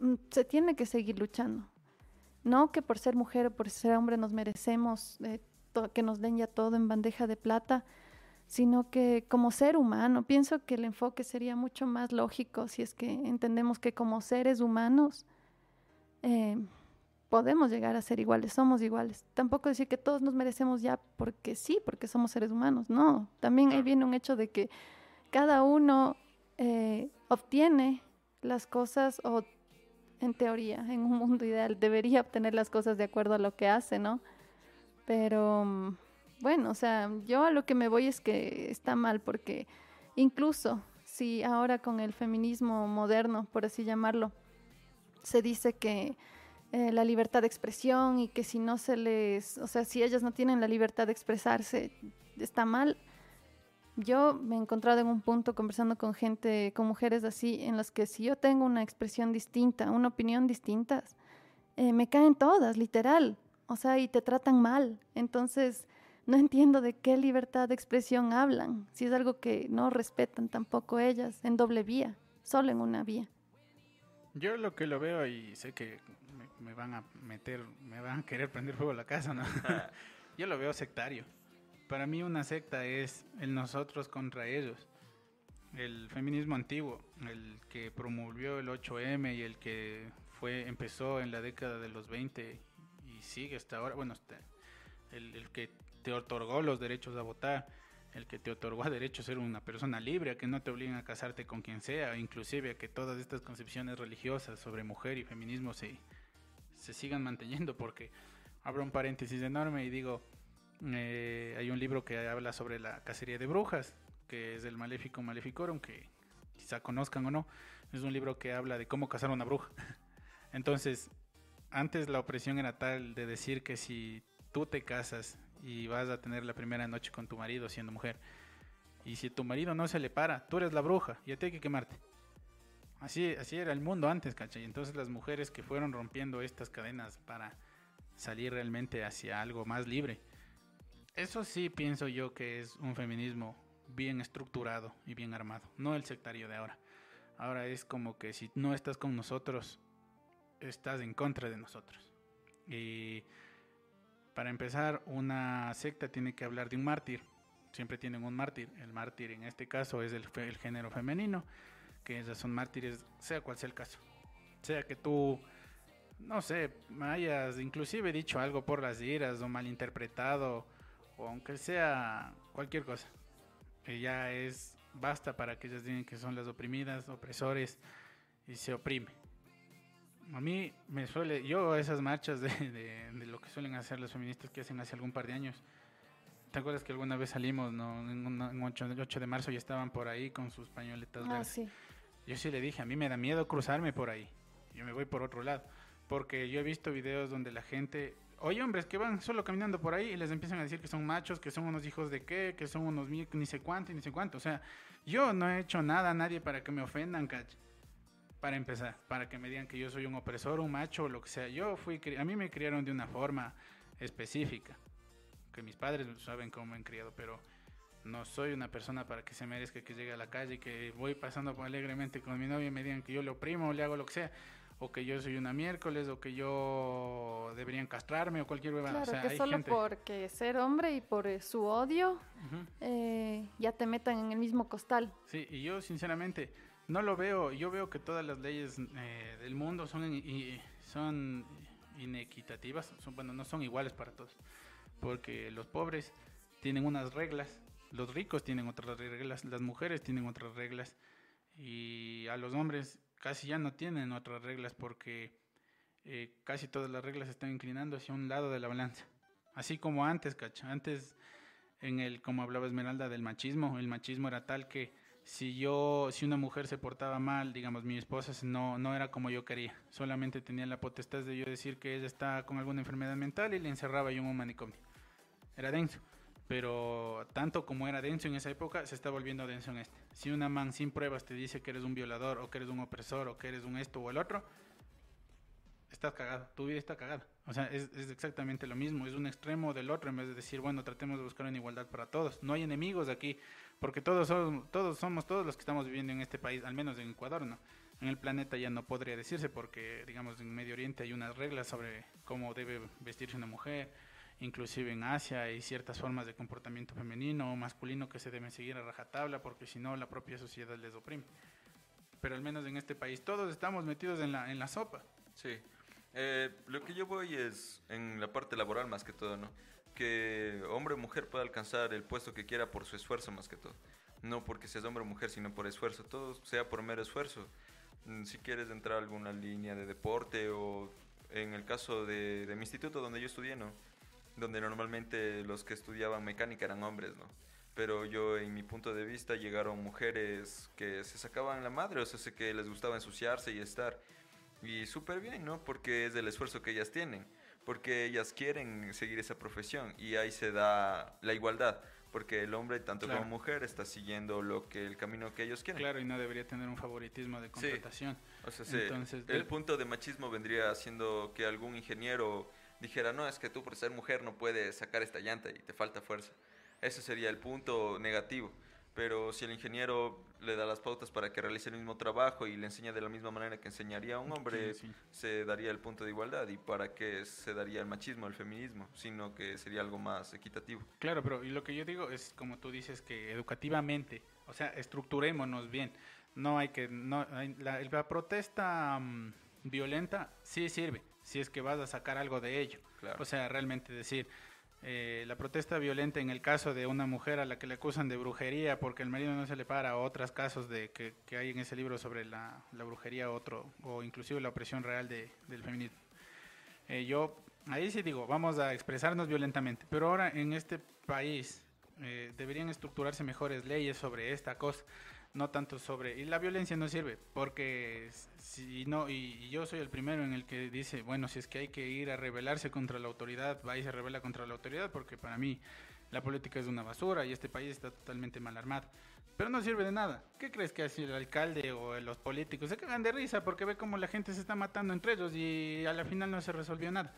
mm, se tiene que seguir luchando. No que por ser mujer o por ser hombre nos merecemos eh, que nos den ya todo en bandeja de plata, sino que como ser humano, pienso que el enfoque sería mucho más lógico si es que entendemos que como seres humanos eh, podemos llegar a ser iguales, somos iguales. Tampoco decir que todos nos merecemos ya porque sí, porque somos seres humanos. No, también ahí viene un hecho de que cada uno eh, obtiene las cosas o en teoría, en un mundo ideal, debería obtener las cosas de acuerdo a lo que hace, ¿no? Pero bueno, o sea, yo a lo que me voy es que está mal porque incluso si ahora con el feminismo moderno, por así llamarlo, se dice que eh, la libertad de expresión y que si no se les, o sea, si ellas no tienen la libertad de expresarse, está mal. Yo me he encontrado en un punto conversando con gente, con mujeres así, en las que si yo tengo una expresión distinta, una opinión distinta, eh, me caen todas, literal. O sea, y te tratan mal. Entonces, no entiendo de qué libertad de expresión hablan, si es algo que no respetan tampoco ellas, en doble vía, solo en una vía. Yo lo que lo veo y sé que me, van a meter, me van a querer prender fuego a la casa, ¿no? Yo lo veo sectario. Para mí una secta es el nosotros contra ellos. El feminismo antiguo, el que promovió el 8M y el que fue empezó en la década de los 20 y sigue hasta ahora, bueno, el, que te otorgó los derechos a votar, el que te otorgó a derecho a ser una persona libre, a que no te obliguen a casarte con quien sea, inclusive a que todas estas concepciones religiosas sobre mujer y feminismo se, se sigan manteniendo, porque abro un paréntesis enorme y digo, eh, hay un libro que habla sobre la cacería de brujas, que es el Maléfico Maleficorum, que quizá conozcan o no, es un libro que habla de cómo cazar una bruja. Entonces, antes la opresión era tal de decir que si tú te casas y vas a tener la primera noche con tu marido siendo mujer, y si tu marido no se le para, tú eres la bruja y a ti hay que quemarte. Así, así era el mundo antes, ¿cachai? Entonces las mujeres que fueron rompiendo estas cadenas para salir realmente hacia algo más libre. Eso sí pienso yo que es un feminismo bien estructurado y bien armado, no el sectario de ahora. Ahora es como que si no estás con nosotros, estás en contra de nosotros. Y para empezar, una secta tiene que hablar de un mártir. Siempre tienen un mártir. El mártir en este caso es el, género femenino, que son mártires, sea cual sea el caso. Sea que tú, no sé, hayas inclusive dicho algo por las iras o malinterpretado, o aunque sea cualquier cosa. Que ya es, basta para que ellas digan que son las oprimidas, opresores, y se oprime. A mí me suele, yo esas marchas de, de, lo que suelen hacer las feministas que hacen hace algún par de años. ¿Te acuerdas que alguna vez salimos, no? En, 8, de marzo y estaban por ahí con sus pañoletas ah, Sí. Yo sí le dije, a mí me da miedo cruzarme por ahí. Yo me voy por otro lado. Porque yo he visto videos donde la gente, oye hombres que van solo caminando por ahí y les empiezan a decir que son machos, que son unos hijos de qué, que son unos ni sé cuánto, ni sé cuánto. O sea, yo no he hecho nada a nadie para que me ofendan, cach para empezar, para que me digan que yo soy un opresor, un macho o lo que sea. Yo fui, a mí me criaron de una forma específica, que mis padres saben cómo me han criado, pero no soy una persona para que se merezca que llegue a la calle, que voy pasando alegremente con mi novia y me digan que yo le oprimo o le hago lo que sea, o que yo soy una miércoles, o que yo deberían castrarme o cualquier huevada. Claro, que solo porque ser hombre y por eh, su odio eh, ya te metan en el mismo costal. Sí, y yo sinceramente no lo veo. Yo veo que todas las leyes eh, del mundo son, y, son inequitativas. Son, bueno, no son iguales para todos. Porque los pobres tienen unas reglas, los ricos tienen otras reglas, las mujeres tienen otras reglas. Y a los hombres casi ya no tienen otras reglas porque eh, casi todas las reglas están inclinando hacia un lado de la balanza. Así como antes, cacha. Antes, en el, como hablaba Esmeralda, del machismo, el machismo era tal que si yo, si una mujer se portaba mal, digamos, mi esposa no, no era como yo quería. Solamente tenía la potestad de yo decir que ella está con alguna enfermedad mental y le encerraba yo en un manicomio. Era denso. Pero tanto como era denso en esa época, se está volviendo denso en este. Si una man sin pruebas te dice que eres un violador, o que eres un opresor, o que eres un esto o el otro, estás cagado, tu vida está cagada. O sea, es, exactamente lo mismo, es un extremo del otro en vez de decir, bueno, tratemos de buscar una igualdad para todos. No hay enemigos aquí, porque todos somos, todos somos todos los que estamos viviendo en este país, al menos en Ecuador, ¿no? En el planeta ya no podría decirse porque, digamos, en Medio Oriente hay unas reglas sobre cómo debe vestirse una mujer, inclusive en Asia hay ciertas formas de comportamiento femenino o masculino que se deben seguir a rajatabla porque si no la propia sociedad les oprime. Pero al menos en este país todos estamos metidos en la, en la sopa. Sí. Eh, lo que yo voy es en la parte laboral más que todo, ¿no? que hombre o mujer pueda alcanzar el puesto que quiera por su esfuerzo más que todo. No porque seas hombre o mujer, sino por esfuerzo. Todo sea por mero esfuerzo. mm, si quieres entrar a alguna línea de deporte o en el caso de, de mi instituto donde yo estudié, ¿no? Donde normalmente los que estudiaban mecánica eran hombres, ¿no? Pero yo, en mi punto de vista, llegaron mujeres que se sacaban la madre, o sea, que les gustaba ensuciarse y estar. Y súper bien, ¿no? Porque es el esfuerzo que ellas tienen, porque ellas quieren seguir esa profesión y ahí se da la igualdad, porque el hombre, tanto Claro. como mujer, está siguiendo lo que el camino que ellos quieren. Claro, y no debería tener un favoritismo de contratación. O sea, se- Entonces, el de- punto de machismo vendría siendo que algún ingeniero dijera, no, es que tú por ser mujer no puedes sacar esta llanta y te falta fuerza. Ese sería el punto negativo. Pero si el ingeniero le da las pautas para que realice el mismo trabajo y le enseña de la misma manera que enseñaría a un hombre, Sí, sí. se daría el punto de igualdad. ¿Y para qué se daría el machismo, el feminismo? Sino que sería algo más equitativo. Claro, pero y lo que yo digo es, como tú dices, que educativamente, o sea, estructurémonos bien. No hay que, no, hay- la, la protesta mm, violenta sí sirve, si es que vas a sacar algo de ello. Claro. O sea, realmente decir, eh, la protesta violenta en el caso de una mujer a la que le acusan de brujería porque el marido no se le para, o otros casos de que, que hay en ese libro sobre la, la brujería, otro, o inclusive la opresión real de, del feminismo. Eh, yo ahí sí digo, vamos a expresarnos violentamente, pero ahora en este país eh, deberían estructurarse mejores leyes sobre esta cosa, no tanto sobre... Y la violencia no sirve, porque si no, y, yo soy el primero en el que dice, bueno, si es que hay que ir a rebelarse contra la autoridad, va y se revela contra la autoridad, porque para mí la política es una basura y este país está totalmente mal armado. Pero no sirve de nada. ¿Qué crees que hace el alcalde o los políticos? Se cagan de risa porque ve cómo la gente se está matando entre ellos y a la final no se resolvió nada.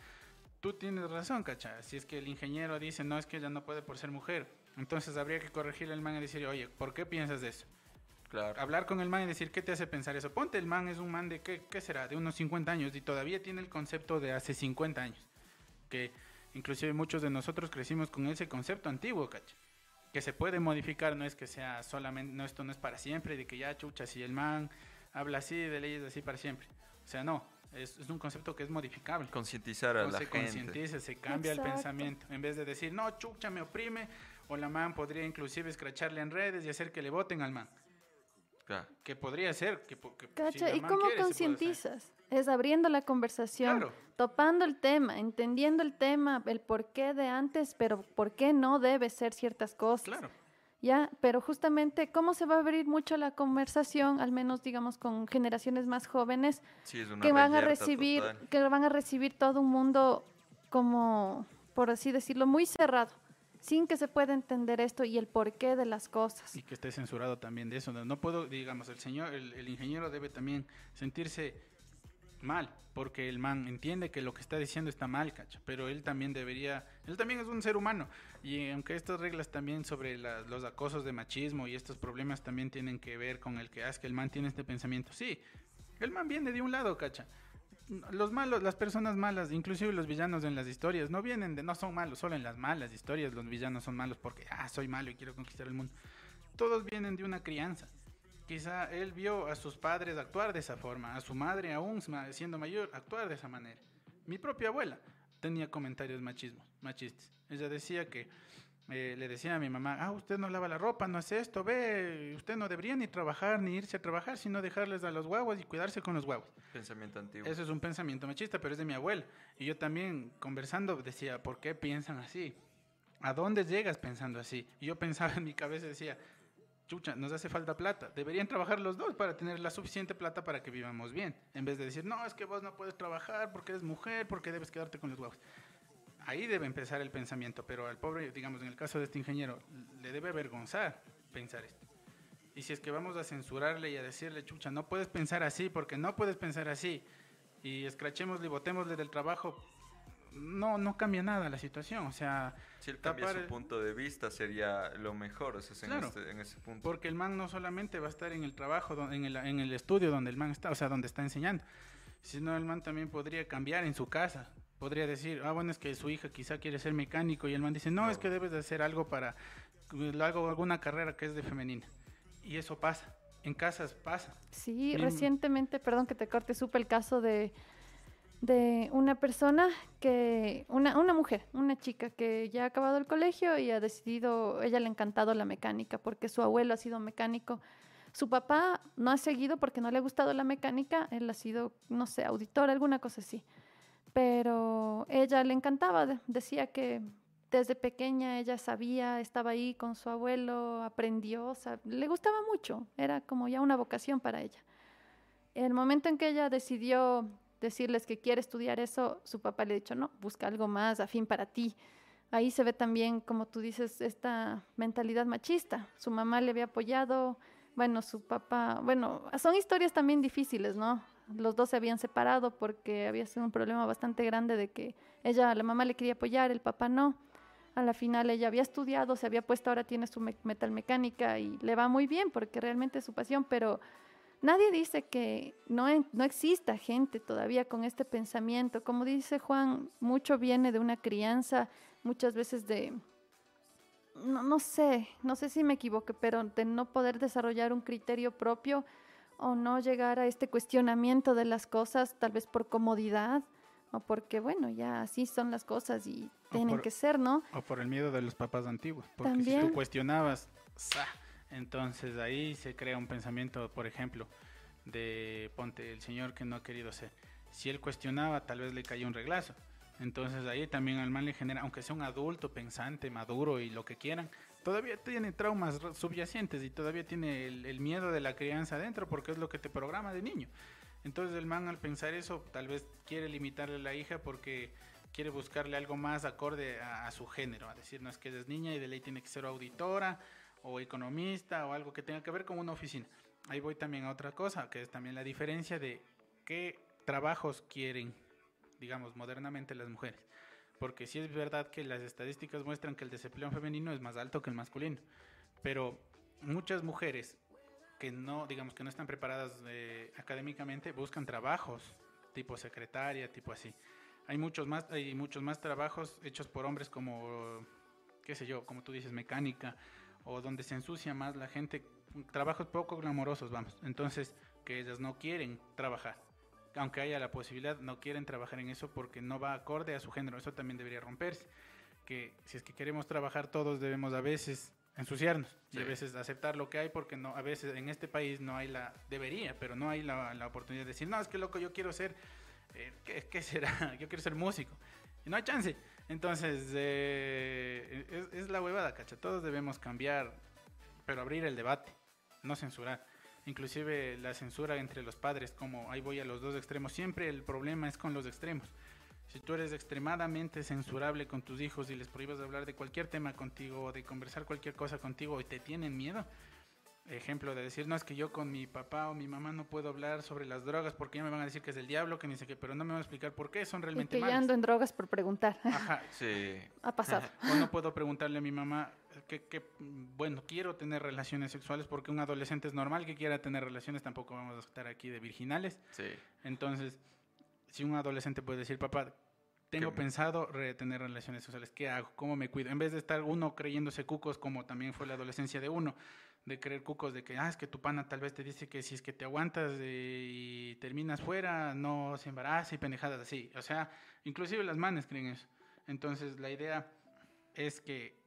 Tú tienes razón, cacha. Si es que el ingeniero dice, no, es que ella no puede por ser mujer. Entonces habría que corregirle al man y decir, oye, ¿por qué piensas de eso? Claro. Hablar con el man y decir, ¿qué te hace pensar eso? Ponte, el man es un man de, ¿qué, qué será? De unos 50 años y todavía tiene el concepto de hace 50 años. Que inclusive muchos de nosotros crecimos con ese concepto antiguo, cacha. Que se puede modificar, no es que sea solamente, no, esto no es para siempre, de que ya chucha, si el man habla así, de leyes así para siempre. O sea, no, es, es un concepto que es modificable. Concientizar a O la se gente. concientiza, se cambia el Exacto. pensamiento. En vez de decir, no, chucha, me oprime, o la man podría inclusive escracharle en redes y hacer que le voten al man. Claro. Que podría ser. Que, Cacha, ¿y cómo quiere, concientizas? Es abriendo la conversación, Claro. topando el tema, entendiendo el tema, el porqué de antes, pero por qué no debe ser ciertas cosas. Claro. Ya, pero justamente, ¿cómo se va a abrir mucho la conversación, al menos digamos con generaciones más jóvenes, Sí, es una que van a recibir, total. que van a recibir todo un mundo como, por así decirlo, muy cerrado, sin que se pueda entender esto y el porqué de las cosas. Y que esté censurado también de eso. No, puedo, digamos, el señor, el, el ingeniero debe también sentirse mal, porque el man entiende que lo que está diciendo está mal, cacha, pero él también debería, él también es un ser humano, y aunque estas reglas también sobre la- los acosos de machismo y estos problemas también tienen que ver con el que hace que el man tiene este pensamiento, sí, el man viene de un lado, cacha. Los malos, las personas malas, inclusive los villanos en las historias, no vienen de, no son malos, solo en las malas historias los villanos son malos porque, ah, soy malo y quiero conquistar el mundo. Todos vienen de una crianza. Quizá él vio a sus padres actuar de esa forma, a su madre aún siendo mayor actuar de esa manera. Mi propia abuela tenía comentarios machismos, machistas. Ella decía que eh, le decía a mi mamá, ah, usted no lava la ropa, no hace esto, ve, usted no debería ni trabajar ni irse a trabajar, sino dejarles a los guaguas y cuidarse con los guaguas. Pensamiento antiguo. Eso es un pensamiento machista, pero es de mi abuela. Y yo también, conversando, decía, ¿por qué piensan así? ¿A dónde llegas pensando así? Y yo pensaba en mi cabeza, decía, chucha, nos hace falta plata. Deberían trabajar los dos para tener la suficiente plata para que vivamos bien. En vez de decir, no, es que vos no puedes trabajar porque eres mujer, porque debes quedarte con los huevos. Ahí debe empezar el pensamiento, pero al pobre, digamos, en el caso de este ingeniero, le debe avergonzar pensar esto. Y si es que vamos a censurarle y a decirle, chucha, no puedes pensar así porque no puedes pensar así, y escrachémosle y botémosle del trabajo, no, no cambia nada la situación. O sea, Si él cambia su el- punto de vista sería lo mejor, o sea, es en, Claro. este- en ese punto. porque el man no solamente va a estar en el trabajo, en el, en el estudio donde el man está, o sea, donde está enseñando, sino el man también podría cambiar en su casa. Podría decir, ah, bueno, es que su hija quizá quiere ser mecánico y el man dice, no, es que debes de hacer algo para, algo, alguna carrera que es de femenina. Y eso pasa, en casas pasa. Sí, Bien. recientemente, perdón que te corte, supe el caso de, de una persona que, una, una mujer, una chica que ya ha acabado el colegio y ha decidido, ella le ha encantado la mecánica porque su abuelo ha sido mecánico Su papá no ha seguido porque no le ha gustado la mecánica, él ha sido, no sé, auditor, alguna cosa así. Pero ella le encantaba, decía que desde pequeña ella sabía, estaba ahí con su abuelo, aprendió, le gustaba mucho, era como ya una vocación para ella. El momento en que ella decidió decirles que quiere estudiar eso, su papá le ha dicho, no, busca algo más afín para ti. Ahí se ve también, como tú dices, esta mentalidad machista. Su mamá le había apoyado, bueno, su papá, bueno, son historias también difíciles, ¿no? Los dos se habían separado porque había sido un problema bastante grande de que ella, la mamá le quería apoyar, el papá no. A la final ella había estudiado, se había puesto, ahora tiene su metalmecánica y le va muy bien porque realmente es su pasión, pero Nadie dice que no, no exista gente todavía con este pensamiento. Como dice Juan, mucho viene de una crianza, muchas veces de, no, no sé, no sé si me equivoque, pero de no poder desarrollar un criterio propio o no llegar a este cuestionamiento de las cosas, tal vez por comodidad o porque, bueno, ya así son las cosas y tienen que ser, ¿no? O por el miedo de los papás antiguos, porque si tú cuestionabas, entonces ahí se crea un pensamiento, por ejemplo, de ponte el señor que no ha querido ser. Si él cuestionaba, tal vez le caía un reglazo. Entonces ahí también al mal le genera, aunque sea un adulto pensante, maduro y lo que quieran, todavía tiene traumas subyacentes y todavía tiene el, miedo de la crianza adentro porque es lo que te programa de niño. Entonces el man al pensar eso tal vez quiere limitarle a la hija porque quiere buscarle algo más acorde a, a, su género, a decir, no es que es niña y de ley tiene que ser auditora o economista o algo que tenga que ver con una oficina. Ahí voy también a otra cosa, que es también la diferencia de qué trabajos quieren, digamos, modernamente las mujeres. Porque sí es verdad que las estadísticas muestran que el desempleo femenino es más alto que el masculino. Pero muchas mujeres que no, digamos, que no están preparadas eh, académicamente buscan trabajos tipo secretaria, tipo así. Hay muchos más, hay muchos más trabajos hechos por hombres como, qué sé yo, como tú dices, mecánica, o donde se ensucia más la gente, trabajos poco glamorosos, vamos. Entonces, que ellas no quieren trabajar. Aunque haya la posibilidad, no quieren trabajar en eso porque no va acorde a su género. Eso también debería romperse. Que si es que queremos trabajar todos debemos a veces ensuciarnos y a veces aceptar lo que hay porque no a veces en este país no hay la debería pero no hay la, la oportunidad de decir no es que loco yo quiero ser eh, ¿qué, ¿qué, será yo quiero ser músico y no hay chance entonces, eh, es, la huevada, cacha. Todos debemos cambiar, pero abrir el debate, no censurar. Inclusive la censura entre los padres, como ahí voy a los dos extremos. Siempre el problema es con los extremos. Si tú eres extremadamente censurable con tus hijos y les prohíbas hablar de cualquier tema contigo o de conversar cualquier cosa contigo y te tienen miedo, ejemplo de decir, no, es que yo con mi papá o mi mamá no puedo hablar sobre las drogas porque ya me van a decir que es el diablo, que ni sé qué, pero no me van a explicar por qué son realmente y que ando en drogas por preguntar. Ajá. Sí. Ha pasado. O no puedo preguntarle a mi mamá que, que, bueno, quiero tener relaciones sexuales porque un adolescente es normal que quiera tener relaciones, tampoco vamos a estar aquí de virginales. Sí. Entonces, si un adolescente puede decir, papá, tengo pensado tener relaciones sexuales, ¿qué hago? ¿Cómo me cuido? En vez de estar uno creyéndose cucos como también fue la adolescencia de uno, de creer cucos de que, ah, es que tu pana tal vez te dice que si es que te aguantas y terminas fuera, no se embaraza y pendejadas así. O sea, inclusive las manes creen eso. Entonces la idea es que,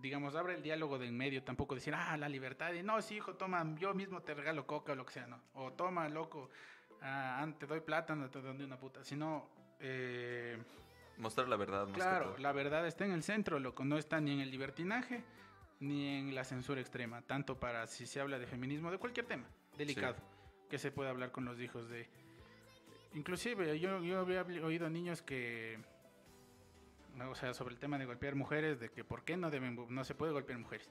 digamos, abre el diálogo de en medio, tampoco decir, ah, la libertad, y no, sí, hijo, toma, yo mismo te regalo coca o lo que sea, ¿no? O toma, loco, ah, te doy plata, no te doy una puta, sino... Eh, Mostrar la verdad. claro, la verdad está en el centro, loco, no está ni en el libertinaje, ni en la censura extrema, tanto para si se habla de feminismo, de cualquier tema delicado, que se pueda hablar con los hijos de... Inclusive yo, yo había oído niños que, o sea, sobre el tema de golpear mujeres, de que por qué no, deben, no se puede golpear mujeres.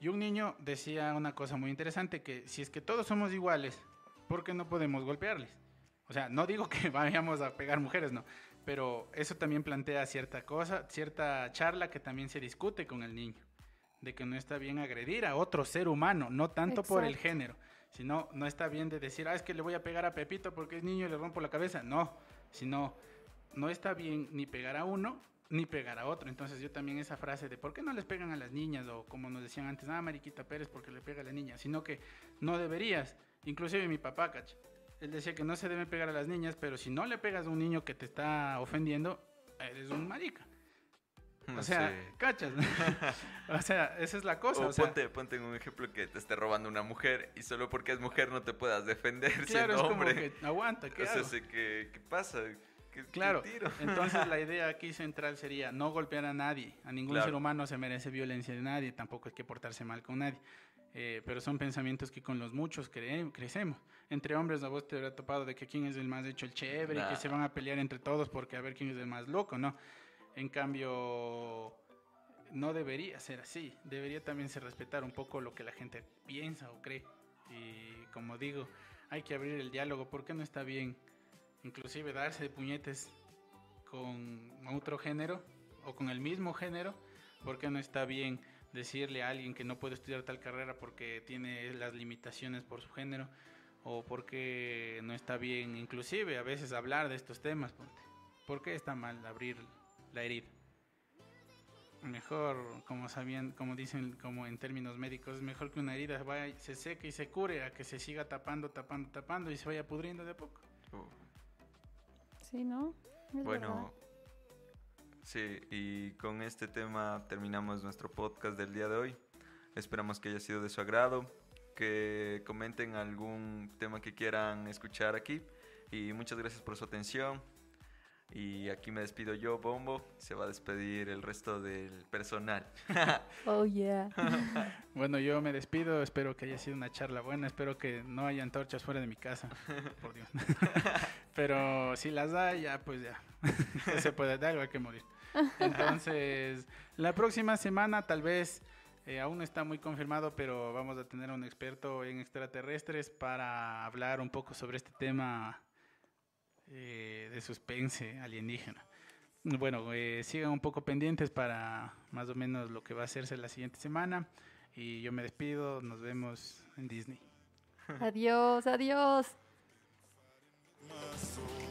Y un niño decía una cosa muy interesante, que si es que todos somos iguales, ¿por qué no podemos golpearles? O sea, no digo que vayamos a pegar mujeres, no, pero eso también plantea cierta cosa, cierta charla que también se discute con el niño de que no está bien agredir a otro ser humano, no tanto por el género, sino no está bien de decir, ah, es que le voy a pegar a Pepito porque es niño y le rompo la cabeza. No, sino no está bien ni pegar a uno ni pegar a otro. Entonces yo también esa frase de ¿por qué no les pegan a las niñas? O como nos decían antes, ah, Mariquita Pérez porque le pega a la niña, sino que no deberías. Inclusive mi papá, cach, él decía que no se debe pegar a las niñas, pero si no le pegas a un niño que te está ofendiendo, eres un marica. No O sea, sé. cachas. o sea, esa es la cosa. O o sea, ponte, ponte en un ejemplo que te esté robando una mujer y solo porque es mujer no te puedas defender claro, siendo es como hombre. que aguanta, ¿qué o sea, hago? sé que- ¿qué pasa? ¿Qué, qué Claro, tiro? entonces la idea aquí central sería no golpear a nadie, a ningún Claro. ser humano se merece violencia de nadie, tampoco hay que portarse mal con nadie, Eh, pero son pensamientos que con los muchos cre- crecemos. Entre hombres a vos te habrá topado de que quién es el más hecho el chévere y que se van a pelear entre todos porque a ver quién es el más loco, ¿no? En cambio, no debería ser así, debería también ser respetar un poco lo que la gente piensa o cree. Y como digo, hay que abrir el diálogo, porque no está bien inclusive darse de puñetes con otro género o con el mismo género, porque no está bien decirle a alguien que no puede estudiar tal carrera porque tiene las limitaciones por su género o porque no está bien inclusive a veces hablar de estos temas. ¿Por qué está mal abrir la herida? Mejor, como sabían, como dicen, como en términos médicos, mejor que una herida vaya, se seque y se cure a que se siga tapando, tapando, tapando y se vaya pudriendo de a poco. Uh, Sí, ¿no? Es Bueno, sí, y con este tema terminamos nuestro podcast del día de hoy. Esperamos que haya sido de su agrado, que comenten algún tema que quieran escuchar aquí. Y muchas gracias por su atención. Y aquí me despido yo, Bombo. Se va a despedir el resto del personal. Oh, yeah. Bueno, yo me despido, espero que haya sido una charla buena, espero que no haya antorchas fuera de mi casa, por Dios. Pero si las hay, ya pues ya, ¿Qué se puede dar, hay que morir. Entonces, la próxima semana tal vez, eh, aún está muy confirmado, pero vamos a tener un experto en extraterrestres para hablar un poco sobre este tema eh, de suspense alienígena. Bueno, eh, sigan un poco pendientes para más o menos lo que va a hacerse la siguiente semana. Y yo me despido, nos vemos en Disney. Adiós, adiós. my soul.